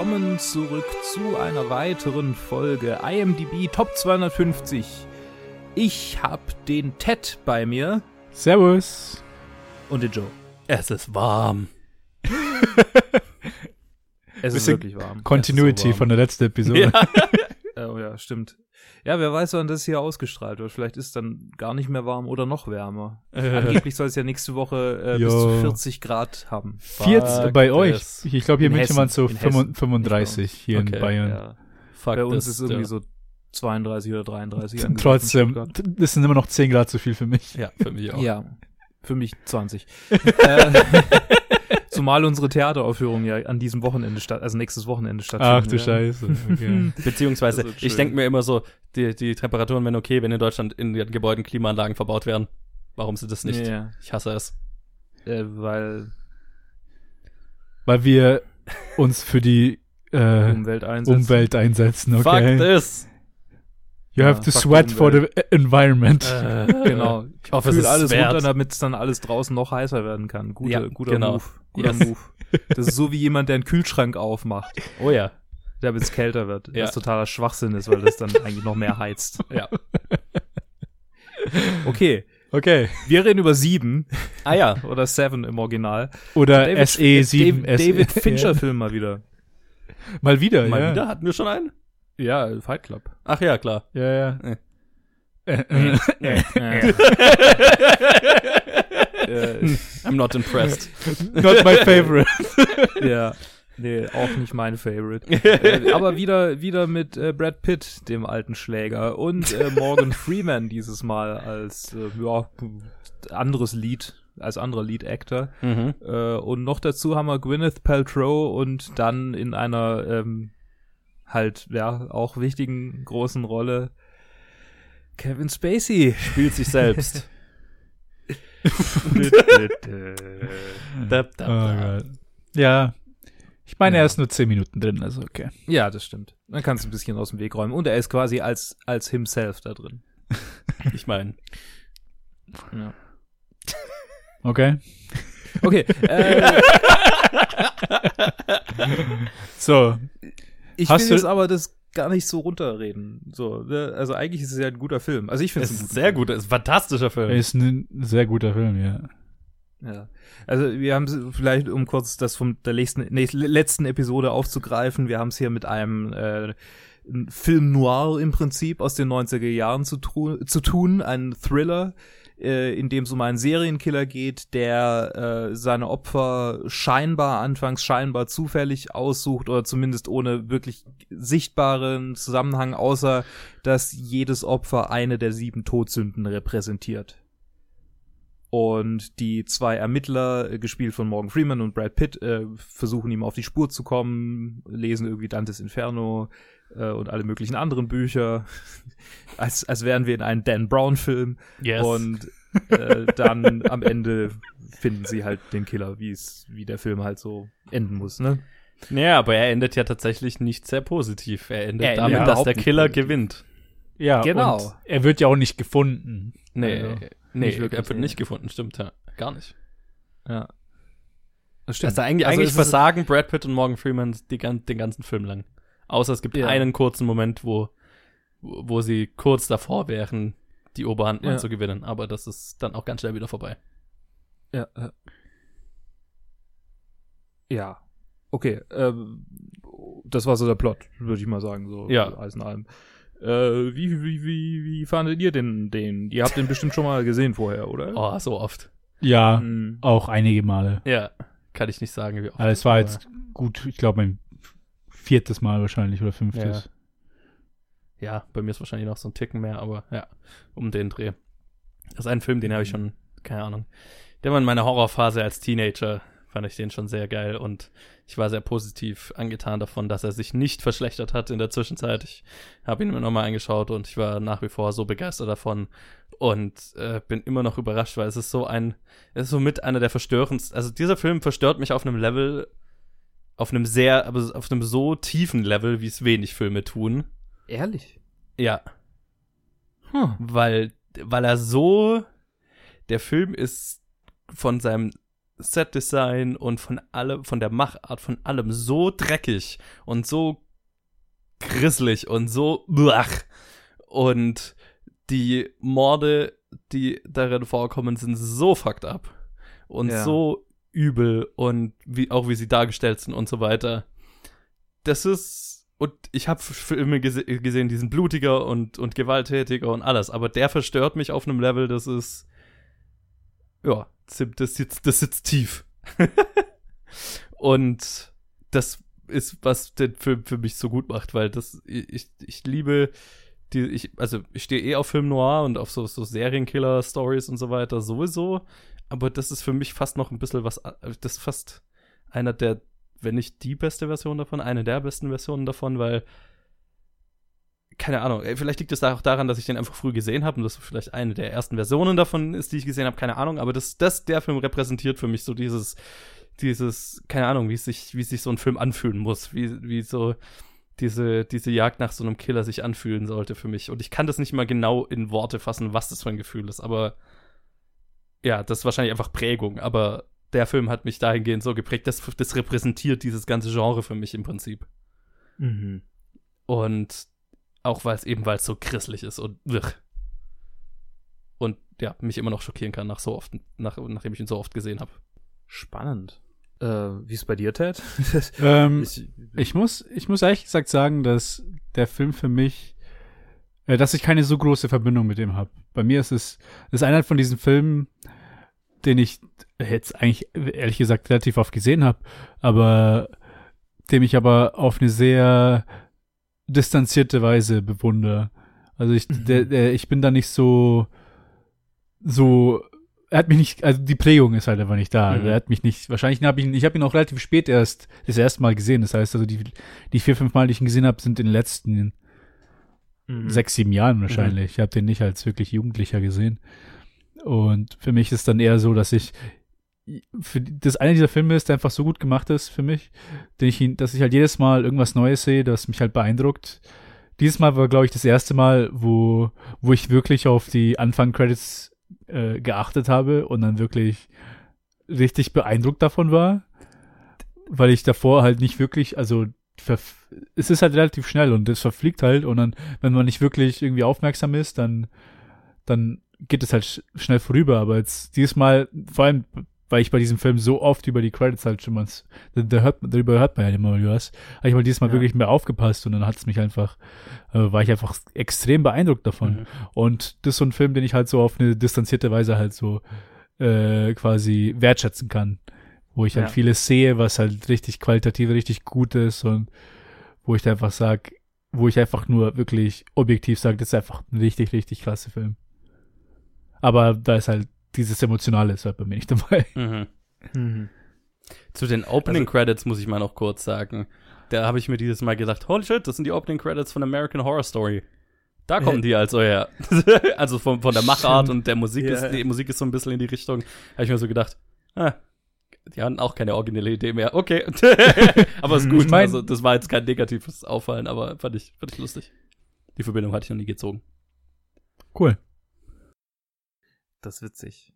willkommen zurück zu einer weiteren Folge IMDb Top 250. Ich hab den Ted bei mir Servus. und den Joe. Es ist warm. Es ist wirklich warm. Continuity warm. von der letzten Episode. Oh ja, stimmt. Ja, wer weiß, wann das hier ausgestrahlt wird. Vielleicht ist es dann gar nicht mehr warm oder noch wärmer. Angeblich soll es ja nächste Woche äh, bis zu 40 Grad haben. 40 Fuck bei euch. Ich glaube, hier In München waren es so Hessen. In Hessen. 35 hier Okay, in Bayern. Ja. Fuck Bei uns ist irgendwie ja. so 32 oder 33. angesagt in Trotzdem, Stuttgart. das sind immer noch 10 Grad zu viel für mich. Ja, für mich auch. Ja, für mich 20. äh, zumal unsere Theateraufführung ja an diesem Wochenende statt, also nächstes Wochenende stattfindet. Ach du Scheiße. Okay. Beziehungsweise, ich denke mir immer so, die, die Temperaturen wären okay, wenn in Deutschland in den Gebäuden Klimaanlagen verbaut werden. Warum sind das nicht? Ja, Ich hasse es. äh, weil Weil wir uns für die äh, Umwelt einsetzt. Umwelt einsetzen, okay? this! You have Ja, to sweat for the environment. Äh, Genau. Ich hoffe, es Fühl ist alles wert. runter, damit es dann alles draußen noch heißer werden kann. Guter, Ja, guter genau. Move. Guter Yes. Move. Das ist so wie jemand, der einen Kühlschrank aufmacht, Oh ja. damit es kälter wird. Ja. Was totaler Schwachsinn ist, weil das dann eigentlich noch mehr heizt. Ja. Okay, Okay. wir reden über sieben Ah ja. oder seven im Original. Oder David- SE7. David, David SE Fincher Film mal wieder. Mal wieder, Mal ja. wieder hatten wir schon einen? Ja, Fight Club. Ach ja, klar. Ja, ja. Äh. Äh, äh. äh, I'm not impressed. Not my favorite. ja, nee, auch nicht mein Favorite. äh, aber wieder, wieder mit äh, Brad Pitt, dem alten Schläger, und äh, Morgan Freeman dieses Mal als äh, ja, anderes Lied, als anderer Lead-Actor. mhm. Äh, und noch dazu haben wir Gwyneth Paltrow und dann in einer ähm, halt, ja, auch wichtigen großen Rolle Kevin Spacey. Spielt sich selbst. Oh. Ja. Ich meine, Ja. er ist nur 10 Minuten drin, also okay. ja, das stimmt. Dann kannst du ein bisschen aus dem Weg räumen. Und er ist quasi als, als himself da drin. Ich meine. Ja. Okay. Okay, äh, So, ich Hast will du- jetzt aber das gar nicht so runterreden. So, ne? Also eigentlich ist es ja ein guter Film. Also ich finde Es ein guter sehr Film. gut, es ist ein fantastischer Film. ist ein sehr guter Film, ja. Ja. Also wir haben es vielleicht, um kurz das von der nächsten, nächsten letzten Episode aufzugreifen, wir haben es hier mit einem äh, Film noir im Prinzip aus den 90er Jahren zu, tru- zu tun, ein Thriller, äh, in dem es um einen Serienkiller geht, der äh, seine Opfer scheinbar, anfangs scheinbar zufällig aussucht oder zumindest ohne wirklich sichtbaren Zusammenhang, außer dass jedes Opfer eine der sieben Todsünden repräsentiert. Und die zwei Ermittler, äh, gespielt von Morgan Freeman und Brad Pitt, äh, versuchen ihm auf die Spur zu kommen, lesen irgendwie Dantes Inferno äh, und alle möglichen anderen Bücher, als, als wären wir in einem Dan Brown-Film. yes. Und äh, dann am Ende finden sie halt den Killer, wie es, wie der Film halt so enden muss, ne? ja, aber er endet ja tatsächlich nicht sehr positiv. Er endet Er damit, dass überhaupt der nicht Killer positiv. gewinnt. Ja, Genau. Und er wird ja auch nicht gefunden. Nee, Also, nee, nicht wirklich, er wird nee. nicht gefunden, stimmt ja. Gar nicht. Ja. Das Das ist eigentlich, Also eigentlich versagen Brad Pitt und Morgan Freeman den ganzen Film lang. Außer es gibt Ja. einen kurzen Moment, wo, wo sie kurz davor wären, die Oberhand mal Ja. zu gewinnen. Aber das ist dann auch ganz schnell wieder vorbei. Ja. ja. Ja. Okay. Ähm, das war so der Plot, würde ich mal sagen. So Ja. Alles in allem. Äh, wie, wie, wie, wie fandet ihr denn den? Ihr habt den bestimmt schon mal gesehen vorher, oder? Oh, so oft. Ja, Hm. auch einige Male. Ja, kann ich nicht sagen, wie oft. Aber es war jetzt gut, ich glaube, mein viertes Mal wahrscheinlich oder fünftes. Ja, bei mir ist wahrscheinlich noch so ein Ticken mehr, aber ja, um den Dreh. Das ist ein Film, den habe ich schon, keine Ahnung. Der war in meiner Horrorphase als Teenager, fand ich den schon sehr geil und ich war sehr positiv angetan davon, dass er sich nicht verschlechtert hat in der Zwischenzeit. Ich habe ihn mir nochmal angeschaut und ich war nach wie vor so begeistert davon und äh, bin immer noch überrascht, weil es ist so ein, es ist somit einer der verstörendsten, also dieser Film verstört mich auf einem Level, auf einem sehr, aber auf einem so tiefen Level, wie es wenig Filme tun. Ehrlich? Ja, Hm. weil, weil er so, der Film ist von seinem Setdesign und von allem, von der Machart von allem so dreckig und so grisselig und so blach. Und die Morde, die darin vorkommen, sind so fucked up und Ja. so übel und wie auch wie sie dargestellt sind und so weiter. Das ist und ich habe Filme gese gesehen, die sind blutiger und und gewalttätiger und alles, aber der verstört mich auf einem Level, das ist ja, das sitzt, das sitzt tief. und das ist, was den Film für mich so gut macht, weil das, ich, ich liebe die, ich, also ich stehe eh auf Film Noir und auf so, so Serienkiller-Stories und so weiter sowieso, aber das ist für mich fast noch ein bisschen was, das ist fast einer der, wenn nicht die beste Version davon, eine der besten Versionen davon, weil keine Ahnung, ey, vielleicht liegt es auch daran, dass ich den einfach früh gesehen habe und das vielleicht eine der ersten Versionen davon ist, die ich gesehen habe, keine Ahnung, aber das, das, der Film repräsentiert für mich so dieses, dieses, keine Ahnung, wie sich, wie sich so ein Film anfühlen muss, wie, wie so diese, diese Jagd nach so einem Killer sich anfühlen sollte für mich. Und ich kann das nicht mal genau in Worte fassen, was das für ein Gefühl ist, aber ja, das ist wahrscheinlich einfach Prägung, aber der Film hat mich dahingehend so geprägt, das, das repräsentiert dieses ganze Genre für mich im Prinzip. Mhm. Und auch weil es eben, weil es so christlich ist und wirr. Und ja, mich immer noch schockieren kann, nach so oft, nach, nachdem ich ihn so oft gesehen habe. Spannend. Äh, wie ist bei dir, Ted? Ähm, ich, ich muss, ich muss ehrlich gesagt sagen, dass der Film für mich, äh, dass ich keine so große Verbindung mit ihm habe. Bei mir ist es, ist einer von diesen Filmen, den ich jetzt eigentlich ehrlich gesagt relativ oft gesehen habe, aber dem ich aber auf eine sehr distanzierte Weise bewundere. Also ich, Mhm. der, der, ich bin da nicht so, so, er hat mich nicht, also die Prägung ist halt einfach nicht da. Mhm. er hat mich nicht, wahrscheinlich habe ich ihn, ich habe ihn auch relativ spät erst das erste Mal gesehen. Das heißt also, die, die vier, fünf Mal, die ich ihn gesehen habe, sind in den letzten Mhm. sechs, sieben Jahren wahrscheinlich. Ich habe den nicht als wirklich Jugendlicher gesehen. Und für mich ist dann eher so, dass ich für das eine dieser Filme ist, der einfach so gut gemacht ist für mich, den ich ihn, dass ich halt jedes Mal irgendwas Neues sehe, das mich halt beeindruckt. Dieses Mal war, glaube ich, das erste Mal, wo, wo ich wirklich auf die Anfang-Credits äh, geachtet habe und dann wirklich richtig beeindruckt davon war, weil ich davor halt nicht wirklich, also es ist halt relativ schnell und es verfliegt halt und dann, wenn man nicht wirklich irgendwie aufmerksam ist, dann, dann geht es halt sch schnell vorüber. Aber jetzt dieses Mal, vor allem, weil ich bei diesem Film so oft über die Credits halt schon mal, da, hört, darüber hört man ja immer was, habe ich mal dieses Mal Ja. wirklich mehr aufgepasst und dann hat es mich einfach, äh, war ich einfach extrem beeindruckt davon. Mhm. Und das ist so ein Film, den ich halt so auf eine distanzierte Weise halt so äh, quasi wertschätzen kann. Wo ich halt Ja. vieles sehe, was halt richtig qualitativ richtig gut ist und wo ich einfach sag, wo ich einfach nur wirklich objektiv sage, das ist einfach ein richtig, richtig klasse Film. Aber da ist halt dieses Emotionale ist halt bei mir nicht dabei. Mhm. Mhm. Zu den Opening Also- Credits muss ich mal noch kurz sagen. Da habe ich mir dieses Mal gedacht, holy shit, das sind die Opening Credits von American Horror Story. Da kommen Äh. die also her. also von, von der Machart Stimmt. und der Musik Ja. ist, die Musik ist so ein bisschen in die Richtung. Habe ich mir so gedacht, ah, die haben auch keine originelle Idee mehr. Okay. aber ist Ich gut. mein- also das war jetzt kein negatives Auffallen, aber fand ich, fand ich lustig. Die Verbindung hatte ich noch nie gezogen. Cool. Das ist witzig.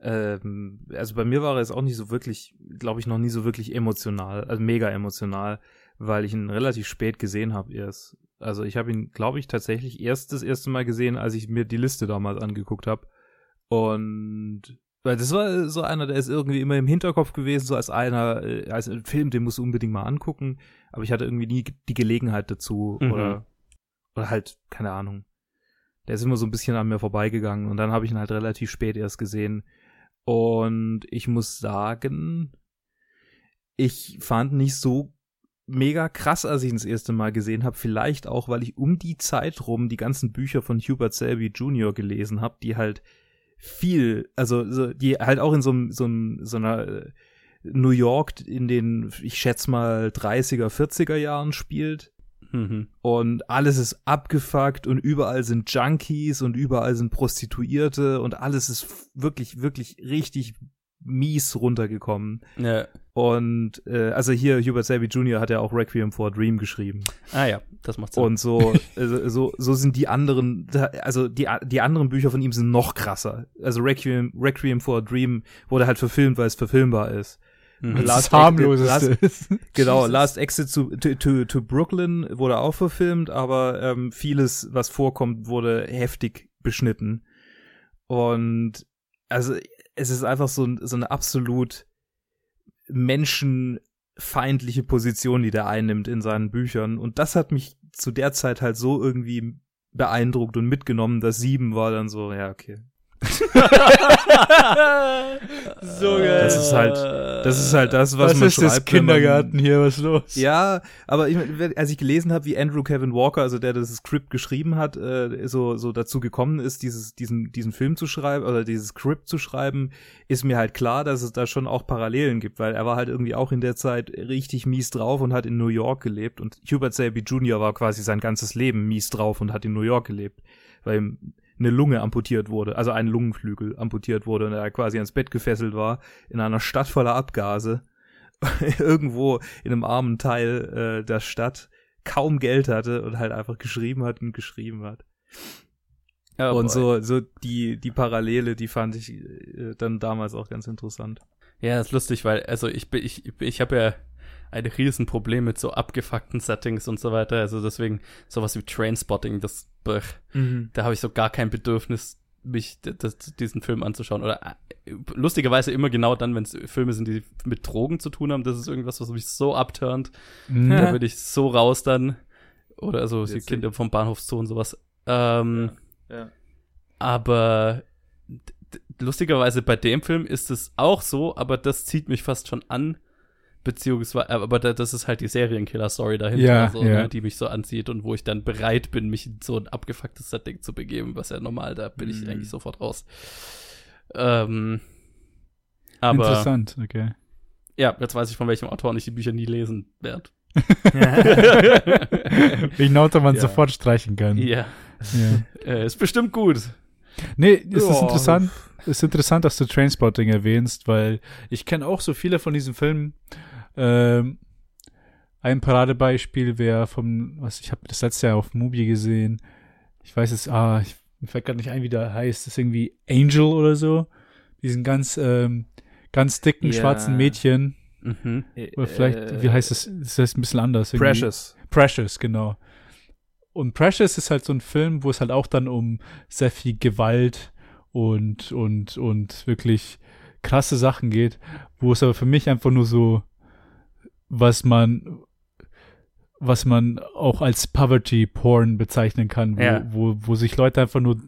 Ähm, also bei mir war er jetzt auch nicht so wirklich, glaube ich, noch nie so wirklich emotional, also mega emotional, weil ich ihn relativ spät gesehen habe erst. Also ich habe ihn, glaube ich, tatsächlich erst das erste Mal gesehen, als ich mir die Liste damals angeguckt habe. Und weil das war so einer, der ist irgendwie immer im Hinterkopf gewesen, so als einer, äh, als ein Film, den musst du unbedingt mal angucken. Aber ich hatte irgendwie nie die Gelegenheit dazu Mhm. oder, oder halt, keine Ahnung. Der ist immer so ein bisschen an mir vorbeigegangen und dann habe ich ihn halt relativ spät erst gesehen. Und ich muss sagen, ich fand nicht so mega krass, als ich ihn das erste Mal gesehen habe. Vielleicht auch, weil ich um die Zeit rum die ganzen Bücher von Hubert Selby Jr. gelesen habe, die halt viel, also so, die halt auch in so, einem- so, so einer äh, New York in den, ich schätze mal, 30er, 40er Jahren spielt Mhm. und alles ist abgefuckt und überall sind Junkies und überall sind Prostituierte und alles ist wirklich, wirklich richtig mies runtergekommen. Ja. Und äh, also hier Hubert Selby Jr. hat ja auch Requiem for a Dream geschrieben. Ah ja, das macht Sinn. Und so, äh, so, so sind die anderen, also die, die anderen Bücher von ihm sind noch krasser. Also Requiem, Requiem for a Dream wurde halt verfilmt, weil es verfilmbar ist. Mhm. Das harmloses Last, ist. Genau, Last Exit to, to, to, to Brooklyn wurde auch verfilmt, aber ähm, vieles, was vorkommt, wurde heftig beschnitten. Und also es ist einfach so, so eine absolut menschenfeindliche Position, die der einnimmt in seinen Büchern. Und das hat mich zu der Zeit halt so irgendwie beeindruckt und mitgenommen, dass sieben war dann so, ja, okay. so geil. Das ist halt, das ist halt das, was, was man ist schreibt, das Kindergarten man, hier, was ist los? Ja, aber ich, als ich gelesen habe, wie Andrew Kevin Walker, also der das Skript geschrieben hat, äh, so so dazu gekommen ist, dieses diesen diesen Film zu schreiben oder dieses Skript zu schreiben, ist mir halt klar, dass es da schon auch Parallelen gibt, weil er war halt irgendwie auch in der Zeit richtig mies drauf und hat in New York gelebt und Hubert Selby Jr. war quasi sein ganzes Leben mies drauf und hat in New York gelebt, weil eine Lunge amputiert wurde, also ein Lungenflügel amputiert wurde und er quasi ans Bett gefesselt war, in einer Stadt voller Abgase, irgendwo in einem armen Teil äh, der Stadt, kaum Geld hatte und halt einfach geschrieben hat und geschrieben hat. Oh und so, so die, die Parallele, die fand ich äh, dann damals auch ganz interessant. Ja, das ist lustig, weil, also ich bin, ich, ich habe ja ein Riesenproblem mit so abgefuckten Settings und so weiter. Also deswegen sowas wie Trainspotting, das mhm. da habe ich so gar kein Bedürfnis, mich das, diesen Film anzuschauen. Oder äh, lustigerweise immer genau dann, wenn es Filme sind, die mit Drogen zu tun haben, das ist irgendwas, was mich so abturnt. Mhm. Da würde ich so raus dann. Oder also die Kinder vom Bahnhofszoo und sowas. Ähm, ja. ja. Aber lustigerweise bei dem Film ist es auch so, aber das zieht mich fast schon an, beziehungsweise, aber das ist halt die Serienkiller-Story dahinter, ja, so, ja. Ne, die mich so anzieht und wo ich dann bereit bin, mich in so ein abgefucktes Setting zu begeben, was ja normal, da bin ich mm. eigentlich sofort raus. Ähm, aber, Interessant, okay. Ja, jetzt weiß ich, von welchem Autor ich die Bücher nie lesen werde. Welchen Autor man ja. sofort streichen kann. Ja. Äh, ist bestimmt gut. Nee, es ist interessant. Es ist interessant, dass du Trainspotting erwähnst, weil ich kenne auch so viele von diesen Filmen. Ähm, ein Paradebeispiel wäre vom, was ich habe das letzte Jahr auf Mubi gesehen. Ich weiß es, ah, ich, mir fällt gerade nicht ein, wie der heißt. Das ist irgendwie Angel oder so. Diesen ganz, ähm, ganz dicken ja. schwarzen Mädchen. Mhm. Oder vielleicht, äh, wie heißt es? Das heißt ein bisschen anders. Irgendwie. Precious. Precious, genau. Und Precious ist halt so ein Film, wo es halt auch dann um sehr viel Gewalt und, und, und wirklich krasse Sachen geht, wo es aber für mich einfach nur so, was man, was man auch als Poverty Porn bezeichnen kann, wo, ja. wo, wo sich Leute einfach nur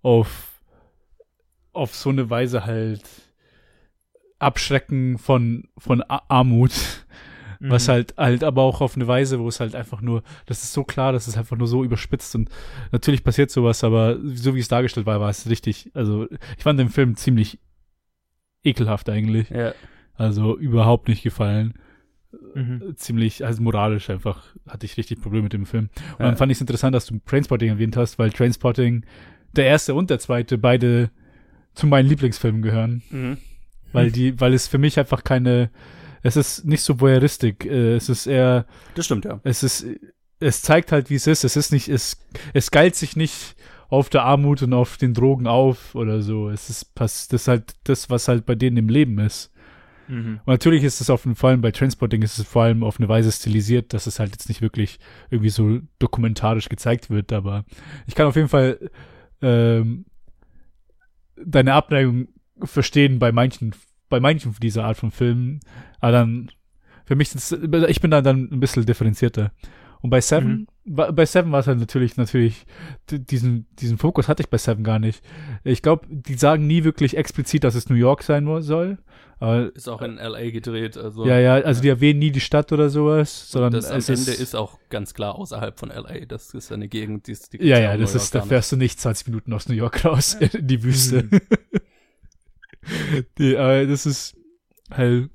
auf, auf so eine Weise halt abschrecken von, von Armut was mhm. halt halt aber auch auf eine Weise, wo es halt einfach nur, das ist so klar, das ist einfach nur so überspitzt und natürlich passiert sowas, aber so wie es dargestellt war, war es richtig, also ich fand den Film ziemlich ekelhaft eigentlich. Ja. Also überhaupt nicht gefallen. Mhm. Ziemlich, also moralisch einfach hatte ich richtig Probleme mit dem Film. Und ja. dann fand ich es interessant, dass du Trainspotting erwähnt hast, weil Trainspotting, der erste und der zweite, beide zu meinen Lieblingsfilmen gehören. Mhm. Weil die, weil es für mich einfach keine, es ist nicht so voyeuristik. Äh, es ist eher. Das stimmt, ja. Es ist, es zeigt halt, wie es ist. Es ist nicht, es, es geilt sich nicht auf der Armut und auf den Drogen auf oder so. Es ist, das ist halt das, was halt bei denen im Leben ist. Mhm. Und natürlich ist es auf jeden Fall, bei Transporting ist es vor allem auf eine Weise stilisiert, dass es halt jetzt nicht wirklich irgendwie so dokumentarisch gezeigt wird, aber ich kann auf jeden Fall ähm, deine Abneigung verstehen bei manchen bei manchen dieser Art von Filmen, aber dann, für mich, ich bin da dann ein bisschen differenzierter. Und bei Seven, mhm. Bei Seven war es halt natürlich, natürlich, diesen, diesen Fokus hatte ich bei Seven gar nicht. Ich glaube, die sagen nie wirklich explizit, dass es New York sein soll. Aber, ist auch in LA gedreht, also. Ja, ja, also die erwähnen nie die Stadt oder sowas, sondern. das am Ende ist, ist, auch ganz klar außerhalb von LA. Das ist eine Gegend, die ist, die Ja, ja, das ist, da fährst du nicht 20 Minuten aus New York raus, in die Wüste. Mhm. die, aber das ist halt.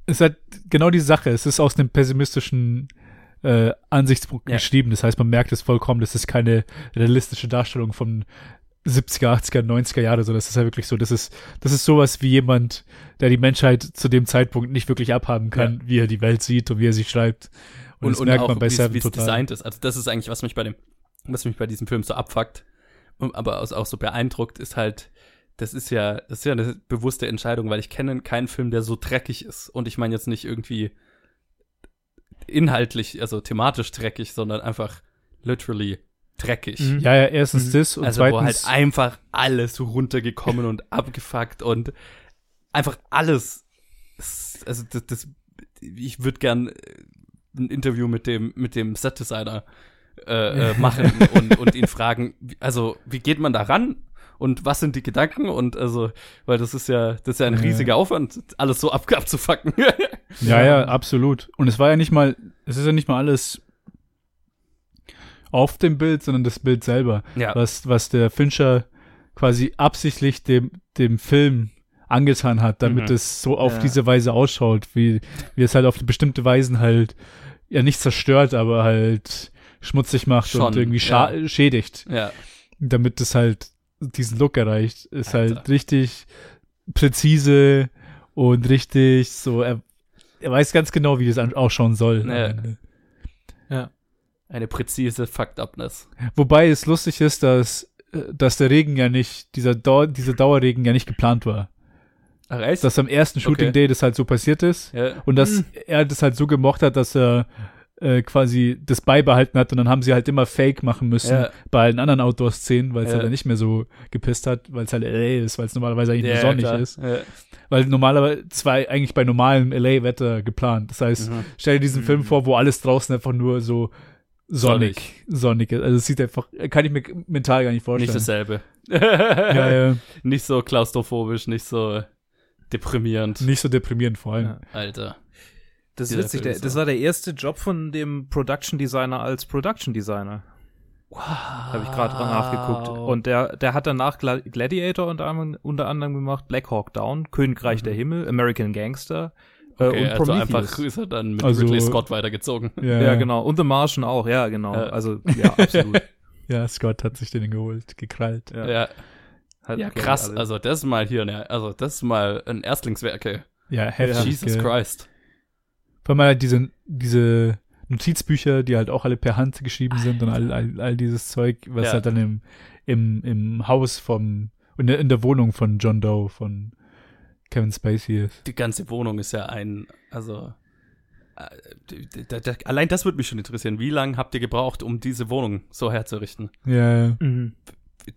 Es ist halt genau die Sache. Es ist aus einem pessimistischen äh, Ansichtspunkt ja. geschrieben. Das heißt, man merkt es vollkommen, das ist keine realistische Darstellung von 70er, 80er, 90er Jahre, so das ist ja wirklich so, das ist, das ist sowas wie jemand, der die Menschheit zu dem Zeitpunkt nicht wirklich abhaben kann, wie er die Welt sieht und wie er sie schreibt. Und, Und, das und, merkt auch, man bei wie Seven es total. designt ist. Also das ist eigentlich, was mich bei dem, was mich bei diesem Film so abfuckt, aber auch so beeindruckt, ist halt, das ist ja, das ist ja eine bewusste Entscheidung, weil ich kenne keinen Film, der so dreckig ist. Und ich meine jetzt nicht irgendwie inhaltlich, also thematisch dreckig, sondern einfach literally dreckig. Mhm. Ja, ja, erstens das und Also wo halt zweitens, einfach alles runtergekommen und abgefuckt und einfach alles. Es- Also das, das ich würde gern äh, ein Interview mit dem mit dem Set-Designer äh, äh, machen und, und ihn fragen, also wie geht man da ran und was sind die Gedanken und also, weil das ist ja das ist ja ein Ja. riesiger Aufwand, alles so ab, abzufacken. ja, ja, absolut. Und es war ja nicht mal, es ist ja nicht mal alles auf dem Bild, sondern das Bild selber. ja. was, was der Fincher quasi absichtlich dem, dem Film angetan hat, damit Mhm. es so auf Ja. diese Weise ausschaut, wie, wie es halt auf bestimmte Weisen halt ja nicht zerstört, aber halt schmutzig macht Schon, und irgendwie scha ja. schädigt, ja. damit es halt diesen Look erreicht. Ist Alter. halt richtig präzise und richtig so, er, er weiß ganz genau, wie das ausschauen soll. Ja. Ende. Eine präzise Fucked-Upness. Wobei es lustig ist, dass, äh, dass der Regen ja nicht, dieser, Dau dieser Dauerregen ja nicht geplant war. Ach echt? Dass am ersten Shooting Okay. Day das halt so passiert ist ja. und dass er das halt so gemocht hat, dass er äh, quasi das beibehalten hat und dann haben sie halt immer Fake machen müssen Ja. bei allen anderen Outdoor-Szenen, weil es Ja. halt nicht mehr so gepisst hat, weil es halt LA ist, weil es normalerweise eigentlich Ja, sonnig klar. ist. Ja. Weil normalerweise zwei eigentlich bei normalem LA-Wetter geplant. Das heißt, Mhm. stell dir diesen Film Mhm. vor, wo alles draußen einfach nur so sonnig, sonnig ist. Also es sieht einfach, kann ich mir mental gar nicht vorstellen. Nicht dasselbe. ja. Nicht so klaustrophobisch, nicht so deprimierend. Nicht so deprimierend vor allem. Alter. Das ist witzig, der, das war der erste Job von dem Production Designer als Production Designer. Wow. Habe ich gerade dran nachgeguckt. Und der, der hat danach Gla Gladiator unter anderem, unter anderem gemacht, Black Hawk Down, Königreich der Himmel, American Gangster äh, okay, und also Prometheus. einfach ist er dann mit Also- Ridley Scott weitergezogen. ja, genau. Und The Martian auch, ja, genau. Ja. Also, ja, absolut. Ja, Scott hat sich den geholt, gekrallt. Ja, Ja, Hat, ja krass. Also das ist mal hier, ne, also das ist mal ein Erstlingswerke. Ja, heftig. Jesus. Christ. Vor allem halt diese, diese Notizbücher, die halt auch alle per Hand geschrieben sind und all, all, all dieses Zeug, was Ja. halt dann im, im, im Haus vom, in der, in der Wohnung von John Doe, von Kevin Spacey ist. Die ganze Wohnung ist ja ein, also äh, allein das würde mich schon interessieren. Wie lange habt ihr gebraucht, um diese Wohnung so herzurichten? Ja, ja. Mhm.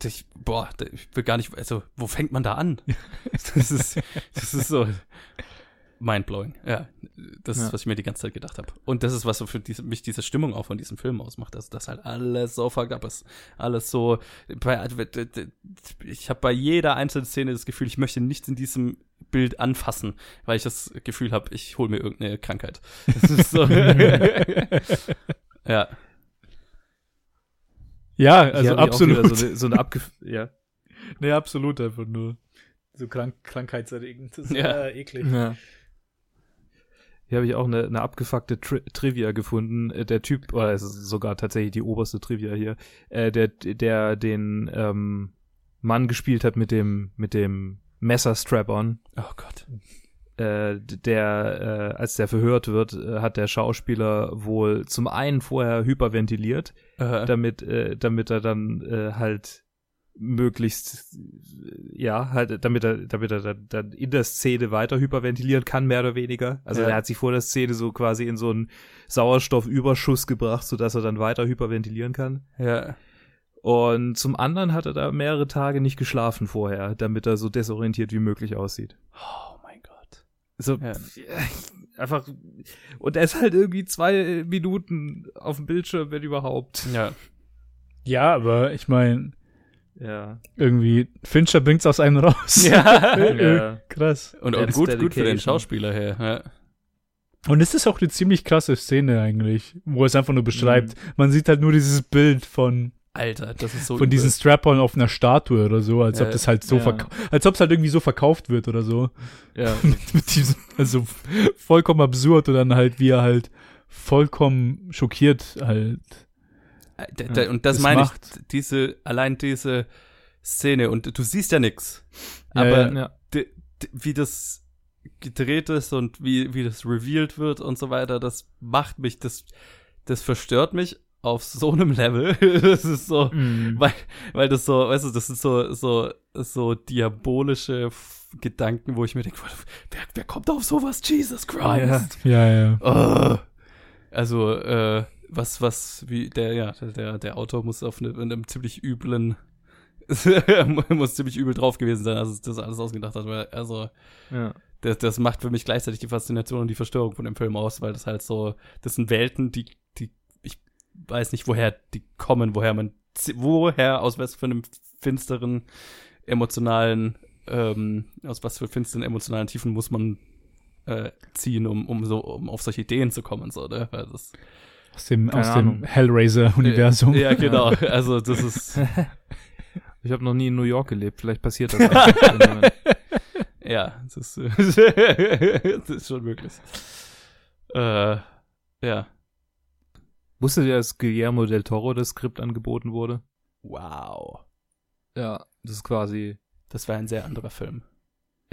Ich, boah, ich will gar nicht, also wo fängt man da an? Das ist, das ist so mindblowing. Ja, das Ja. ist, was ich mir die ganze Zeit gedacht habe. Und das ist, was so für diese, mich diese Stimmung auch von diesem Film ausmacht, dass das halt alles so fucked up ist. Alles so, bei, ich habe bei jeder einzelnen Szene das Gefühl, ich möchte nichts in diesem Bild anfassen, weil ich das Gefühl habe, ich hole mir irgendeine Krankheit. Das ist so. ja. Ja, also absolut. So eine, so eine abgef ja. nee, absolut einfach nur. So krank, krankheitserregend. Das ist Ja. äh, eklig. Ja. Hier habe ich auch eine, eine abgefuckte Tri Trivia gefunden. Äh, Der Typ, oder es ist sogar tatsächlich die oberste Trivia hier, äh, der, der den ähm, Mann gespielt hat mit dem, mit dem Messer-Strap-on, Oh Gott. äh, der, äh, als der verhört wird, äh, hat der Schauspieler wohl zum einen vorher hyperventiliert, Äh, damit, äh, damit er dann äh, halt möglichst, ja, halt, damit er, damit er dann, dann in der Szene weiter hyperventilieren kann, mehr oder weniger. Also Ja. er hat sich vor der Szene so quasi in so einen Sauerstoffüberschuss gebracht, sodass er dann weiter hyperventilieren kann. ja. Und zum anderen hat er da mehrere Tage nicht geschlafen vorher, damit er so desorientiert wie möglich aussieht. Oh mein Gott. So, Ja. einfach, und er ist halt irgendwie zwei Minuten auf dem Bildschirm, wenn überhaupt. Ja. Ja, aber ich meine, Ja. irgendwie, Fincher bringt's aus einem raus. Ja. Äh, ja. Krass. Und, That's gut, gut für den. Schauspieler her. Ja. Und es ist auch eine ziemlich krasse Szene eigentlich, wo es einfach nur beschreibt. Man sieht halt nur dieses Bild von, Alter, das ist so von diesen Strap-on auf einer Statue oder so, als ob Ja, das halt so ja. als ob es halt irgendwie so verkauft wird oder so. Ja. Mit diesem, also vollkommen absurd und dann halt, wie er halt vollkommen schockiert halt. Äh, d- d- und das, das meine macht. ich, diese, allein diese Szene und du siehst ja nix. Ja, Aber Ja. d- d- wie das gedreht ist und wie, wie das revealed wird und so weiter, das macht mich, das, das verstört mich auf so einem Level. das ist so, Mhm. weil, weil das so, weißt du, das ist so, so, so diabolische Gedanken, wo ich mir denke, wer, wer kommt auf sowas? Jesus Christ. Ja, ja. Oh. Also, äh, was, was, wie, der, ja, der, der Autor muss auf eine, einem ziemlich üblen, muss ziemlich übel drauf gewesen sein, als es das alles ausgedacht hat, weil, also, Ja. das, das macht für mich gleichzeitig die Faszination und die Verstörung von dem Film aus, weil das halt so, das sind Welten, die, die, ich weiß nicht, woher die kommen, woher man, woher, aus was für einem finsteren, emotionalen, ähm, aus was für finsteren emotionalen Tiefen muss man äh, ziehen, um, um so, um auf solche Ideen zu kommen, so, ne? Weil das, Aus dem, Keine aus dem. Hellraiser-Universum. ja, genau. Also, das ist, Ich habe noch nie in New York gelebt, vielleicht passiert das. auch. ja, das ist, das ist schon möglich. Äh, ja. Wusstet ihr, dass Guillermo del Toro das Skript angeboten wurde? Wow. Ja. Das ist quasi. Das war ein sehr anderer Film.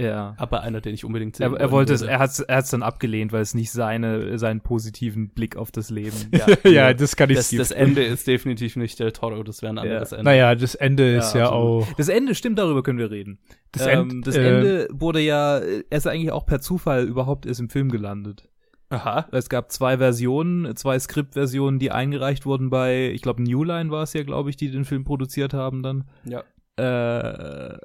Ja. Aber einer, den ich unbedingt sehen Er, er wollte es, würde. er hat es er hat's dann abgelehnt, weil es nicht seine, seinen positiven Blick auf das Leben. Ja, ja, das kann ich das, das Ende ist definitiv nicht Del Toro, das wäre ein anderes Ende. Naja, das Ende ist Ja, ja absolut. auch. Das Ende, stimmt, darüber können wir reden. Das, ähm, End, das äh, Ende wurde ja, er ist eigentlich auch per Zufall überhaupt erst im Film gelandet. Aha. Es gab zwei Versionen, zwei Skriptversionen, die eingereicht wurden bei, ich glaube, New Line war es ja, glaube ich, die den Film produziert haben dann. Ja. Äh,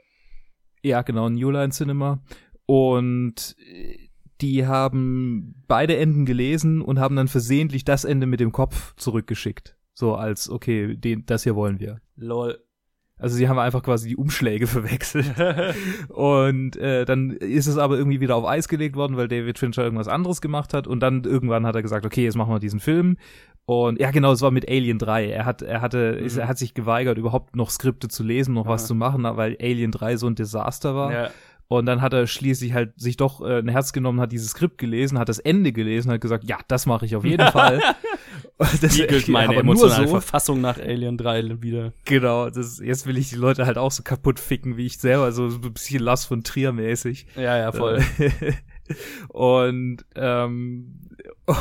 ja, genau, New Line Cinema. Und äh, die haben beide Enden gelesen und haben dann versehentlich das Ende mit dem Kopf zurückgeschickt. So als, okay, den, das hier wollen wir. Lol. Also sie haben einfach quasi die Umschläge verwechselt. Und äh, dann ist es aber irgendwie wieder auf Eis gelegt worden, weil David Fincher irgendwas anderes gemacht hat. Und dann irgendwann hat er gesagt, okay, jetzt machen wir diesen Film. Und ja, genau, es war mit Alien 3. Er hat, er hatte, Mhm. er hat sich geweigert, überhaupt noch Skripte zu lesen, noch was Aha. zu machen, weil Alien 3 so ein Desaster war. Ja. Und dann hat er schließlich halt sich doch äh, ein Herz genommen, hat dieses Skript gelesen, hat das Ende gelesen, hat gesagt, ja, das mache ich auf jeden Fall. Das, Spiegelt meine aber nur emotionale so. Verfassung nach Alien 3 wieder. Genau, das, jetzt will ich die Leute halt auch so kaputt ficken, wie ich selber, so ein bisschen Lars von Trier mäßig. Ja, ja, voll. und, ähm,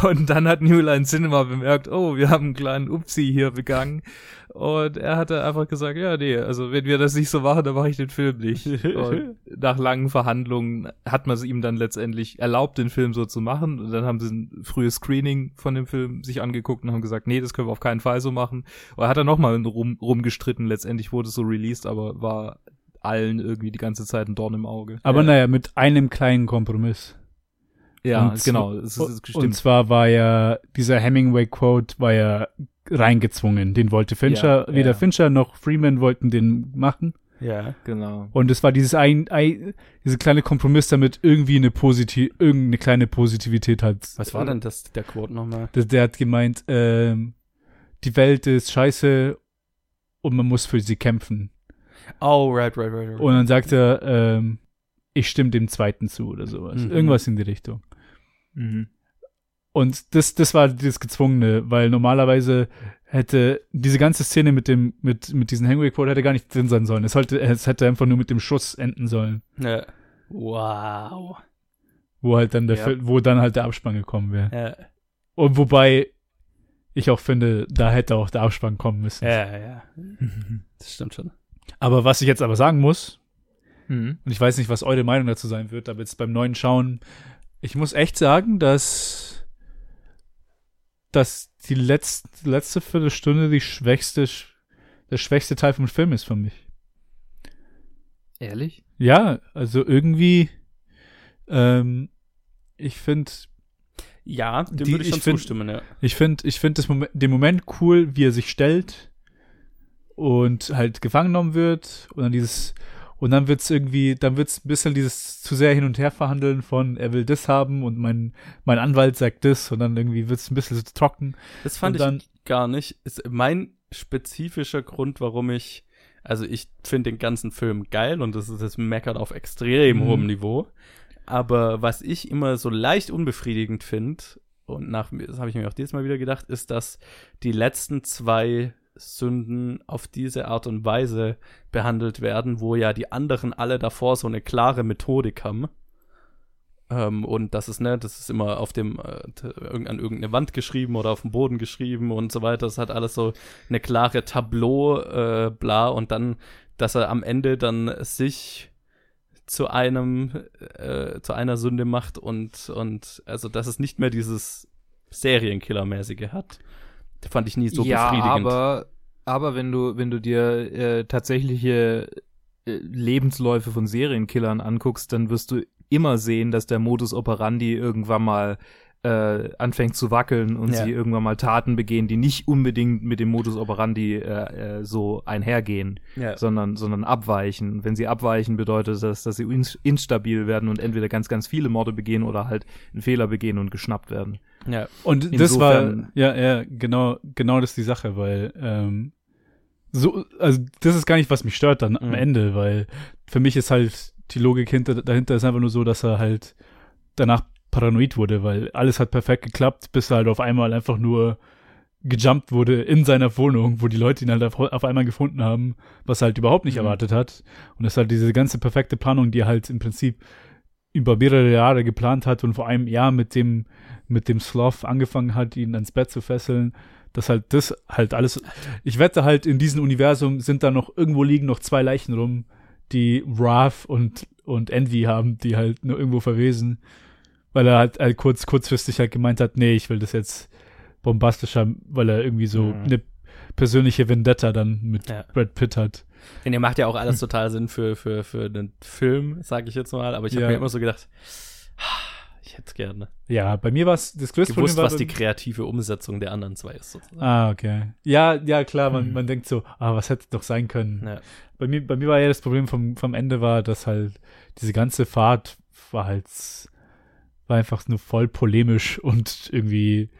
und dann hat New Line Cinema bemerkt, oh, wir haben einen kleinen Upsi hier begangen. Und er hatte einfach gesagt, ja, nee, also wenn wir das nicht so machen, dann mache ich den Film nicht. Und nach langen Verhandlungen hat man es ihm dann letztendlich erlaubt, den Film so zu machen. Und dann haben sie ein frühes Screening von dem Film sich angeguckt und haben gesagt, nee, das können wir auf keinen Fall so machen. Und er hat dann nochmal rum, rumgestritten. Letztendlich wurde es so released, aber war allen irgendwie die ganze Zeit ein Dorn im Auge. Aber Ja. naja, mit einem kleinen Kompromiss. Ja, Und genau. Es ist, es Und zwar war ja, dieser Hemingway-Quote war ja reingezwungen. Den wollte Fincher, Ja, weder ja. Fincher noch Freeman wollten den machen. Ja. genau. Und es war dieses ein, ein diese kleine Kompromiss, damit irgendwie eine positiv, irgendeine kleine Positivität hat. Was war denn das, der Quote nochmal? Der, der hat gemeint, ähm, die Welt ist scheiße und man muss für sie kämpfen. Oh, right, right, right. right. Und dann sagt er, ähm, ich stimme dem zweiten zu oder sowas. Mhm. Irgendwas in die Richtung. Mhm. Und das, das war das Gezwungene, weil normalerweise hätte diese ganze Szene mit dem, mit, mit diesem Hangway Quote hätte gar nicht drin sein sollen. Es sollte, es hätte einfach nur mit dem Schuss enden sollen, ja. Wow. wo halt dann der, Ja. Wo dann halt der Abspann gekommen wäre. Ja, Und wobei ich auch finde, da hätte auch der Abspann kommen müssen. ja, ja. Das stimmt schon. Aber was ich jetzt aber sagen muss, Mhm. und ich weiß nicht, was eure Meinung dazu sein wird, aber jetzt beim neuen Schauen, ich muss echt sagen, dass, dass die letzte, letzte Viertelstunde die schwächste, der schwächste Teil vom Film ist für mich. Ehrlich? Ja, also irgendwie, ähm, ich finde, Ja, dem Die- würde ich schon ich find- zustimmen, ja. ich finde, ich finde Moment, den Moment cool, wie er sich stellt und halt gefangen genommen wird und dann dieses und dann wird's irgendwie, dann wird's ein bisschen dieses zu sehr hin und her verhandeln von er will das haben und mein mein Anwalt sagt das und dann irgendwie wird's ein bisschen so trocken. Das fand dann- ich gar nicht. Ist mein spezifischer Grund, warum ich, also ich finde den ganzen Film geil und das ist das Meckern auf extrem Mhm. hohem Niveau. Aber was ich immer so leicht unbefriedigend finde, und nach das habe ich mir auch dieses Mal wieder gedacht, ist, dass die letzten zwei Sünden auf diese Art und Weise behandelt werden, wo ja die anderen alle davor so eine klare Methodik haben. Ähm, und das ist, ne, das ist immer auf dem, äh, an irgendeine Wand geschrieben oder auf dem Boden geschrieben und so weiter. Das hat alles so eine klare Tableau, äh, bla, und dann, dass er am Ende dann sich zu einem, äh, zu einer Sünde macht und, und, also, dass es nicht mehr dieses Serienkiller-mäßige hat. Fand ich nie so ja, befriedigend. Aber, aber wenn du, wenn du dir äh, tatsächliche äh, Lebensläufe von Serienkillern anguckst, dann wirst du immer sehen, dass der Modus operandi irgendwann mal äh, anfängt zu wackeln und Ja. sie irgendwann mal Taten begehen, die nicht unbedingt mit dem Modus operandi äh, äh, so einhergehen, ja. sondern, sondern abweichen. Wenn sie abweichen, bedeutet das, dass sie ins instabil werden und entweder ganz, ganz viele Morde begehen oder halt einen Fehler begehen und geschnappt werden. ja. Und das war, Insofern- ja, ja, genau, genau das ist die Sache, weil, ähm, so, also das ist gar nicht, was mich stört dann am Mhm. Ende, weil für mich ist halt die Logik hinter, dahinter ist einfach nur so, dass er halt danach paranoid wurde, weil alles hat perfekt geklappt, bis er halt auf einmal einfach nur gejumpt wurde in seiner Wohnung, wo die Leute ihn halt auf, auf einmal gefunden haben, was er halt überhaupt nicht Mhm. erwartet hat. Und das ist halt diese ganze perfekte Planung, die er halt im Prinzip über mehrere Jahre geplant hat und vor einem Jahr mit dem, mit dem Sloth angefangen hat, ihn ans Bett zu fesseln. Das halt, das halt alles. Ich wette halt, in diesem Universum sind da noch, irgendwo liegen noch zwei Leichen rum, die Wrath und, und Envy haben, die halt nur irgendwo verwesen. Weil er halt, halt kurz, kurzfristig halt gemeint hat, nee, ich will das jetzt bombastischer, weil er irgendwie so Mhm. eine persönliche Vendetta dann mit Ja. Brad Pitt hat. Denn ihr macht ja auch alles total Sinn für, für, für den Film, sage ich jetzt mal. Aber ich habe Ja. mir immer so gedacht, ich hätte gerne Ja, bei mir war es das größte gewusst, Problem war was die kreative Umsetzung der anderen zwei ist. Sozusagen. Ah, okay. Ja, ja, klar, man, Mhm. man denkt so, ah, was hätte doch sein können. Ja. Bei mir, bei mir war ja das Problem vom, vom Ende war, dass halt diese ganze Fahrt war halt, war einfach nur voll polemisch und irgendwie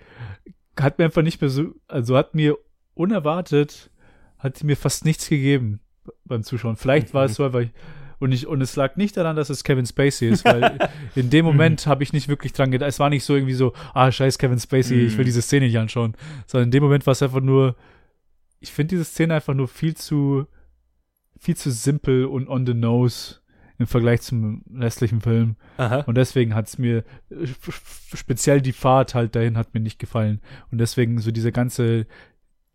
hat mir einfach nicht mehr so, also hat mir unerwartet, hat mir fast nichts gegeben beim Zuschauen. Vielleicht war es so, weil ich, und ich, und es lag nicht daran, dass es Kevin Spacey ist, weil in dem Moment habe ich nicht wirklich dran gedacht. Es war nicht so irgendwie so, ah, scheiß Kevin Spacey, ich will Mhm. diese Szene nicht anschauen. Sondern in dem Moment war es einfach nur, ich finde diese Szene einfach nur viel zu, viel zu simpel und on the nose im Vergleich zum restlichen Film. Aha. Und deswegen hat es mir, äh, speziell die Fahrt halt dahin hat mir nicht gefallen. Und deswegen so diese ganze,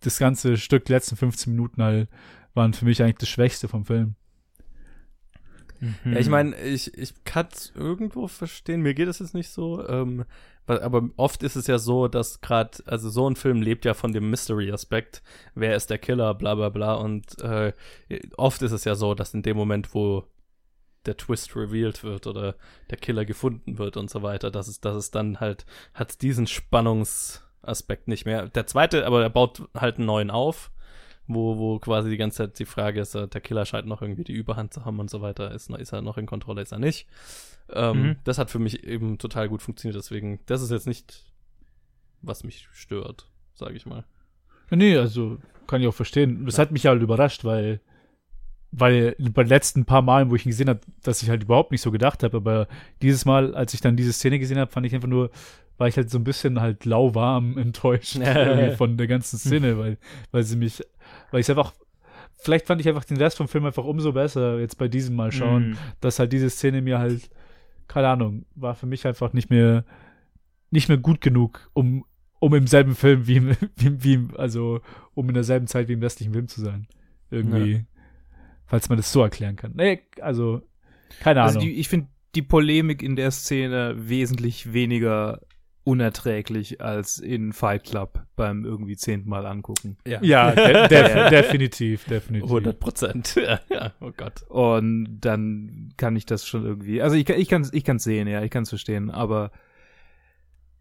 das ganze Stück, die letzten 15 Minuten halt, waren für mich eigentlich das Schwächste vom Film. Ja, ich meine, ich, ich kann es irgendwo verstehen. Mir geht es jetzt nicht so. Ähm, aber oft ist es ja so, dass gerade, also so ein Film lebt ja von dem Mystery-Aspekt. Wer ist der Killer, bla bla bla. Und äh, oft ist es ja so, dass in dem Moment, wo der Twist revealed wird oder der Killer gefunden wird und so weiter, dass es, dass es dann halt, hat diesen Spannungsaspekt nicht mehr. Der zweite, aber er baut halt einen neuen auf wo, wo quasi die ganze Zeit die Frage ist, äh, der Killer scheint noch irgendwie die Überhand zu haben und so weiter. Ist, ist er noch in Kontrolle, ist er nicht? Ähm, Mhm. Das hat für mich eben total gut funktioniert, deswegen, das ist jetzt nicht, was mich stört, sage ich mal. Nee, also kann ich auch verstehen. Das hat mich halt überrascht, weil, weil bei den letzten paar Malen, wo ich ihn gesehen habe, dass ich halt überhaupt nicht so gedacht habe, aber dieses Mal, als ich dann diese Szene gesehen habe, fand ich einfach nur, war ich halt so ein bisschen halt lauwarm enttäuscht von der ganzen Szene, weil, weil sie mich, weil ich einfach, vielleicht fand ich einfach den Rest vom Film einfach umso besser, jetzt bei diesem Mal schauen, Mhm. dass halt diese Szene mir halt, keine Ahnung, war für mich einfach nicht mehr, nicht mehr gut genug, um, um im selben Film wie, im- wie, wie also um in derselben Zeit wie im restlichen Film zu sein. Irgendwie. Falls man das so erklären kann. Nee, also, keine Ahnung. Also die, ich finde die Polemik in der Szene wesentlich weniger unerträglich als in Fight Club beim irgendwie zehnten Mal angucken. ja, de de definitiv, definitiv. 100 Prozent. ja, ja, oh Gott. Und dann kann ich das schon irgendwie, also ich, kann- ich kann es ich kann's sehen, ja, ich kann es verstehen, aber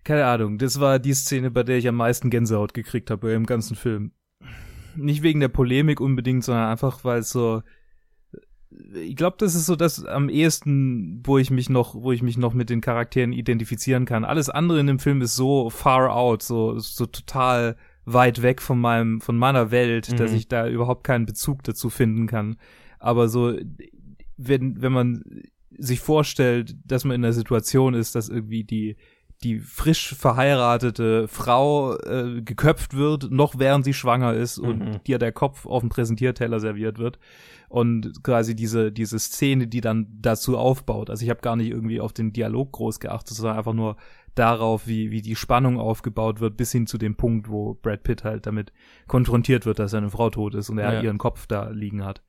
keine Ahnung, das war die Szene, bei der ich am meisten Gänsehaut gekriegt habe im ganzen Film. Nicht wegen der Polemik unbedingt, sondern einfach, weil es so, ich glaube, das ist so das am ehesten, wo ich mich noch, wo ich mich noch mit den Charakteren identifizieren kann. Alles andere in dem Film ist so far out, so, so total weit weg von meinem, von meiner Welt, dass Mhm. ich da überhaupt keinen Bezug dazu finden kann. Aber so, wenn, wenn man sich vorstellt, dass man in einer Situation ist, dass irgendwie die, die frisch verheiratete Frau äh, geköpft wird, noch während sie schwanger ist und Mhm. dir der Kopf auf dem Präsentierteller serviert wird und quasi diese diese Szene, die dann dazu aufbaut. Also ich habe gar nicht irgendwie auf den Dialog groß geachtet, sondern einfach nur darauf, wie wie die Spannung aufgebaut wird, bis hin zu dem Punkt, wo Brad Pitt halt damit konfrontiert wird, dass seine Frau tot ist und er Ja. ihren Kopf da liegen hat.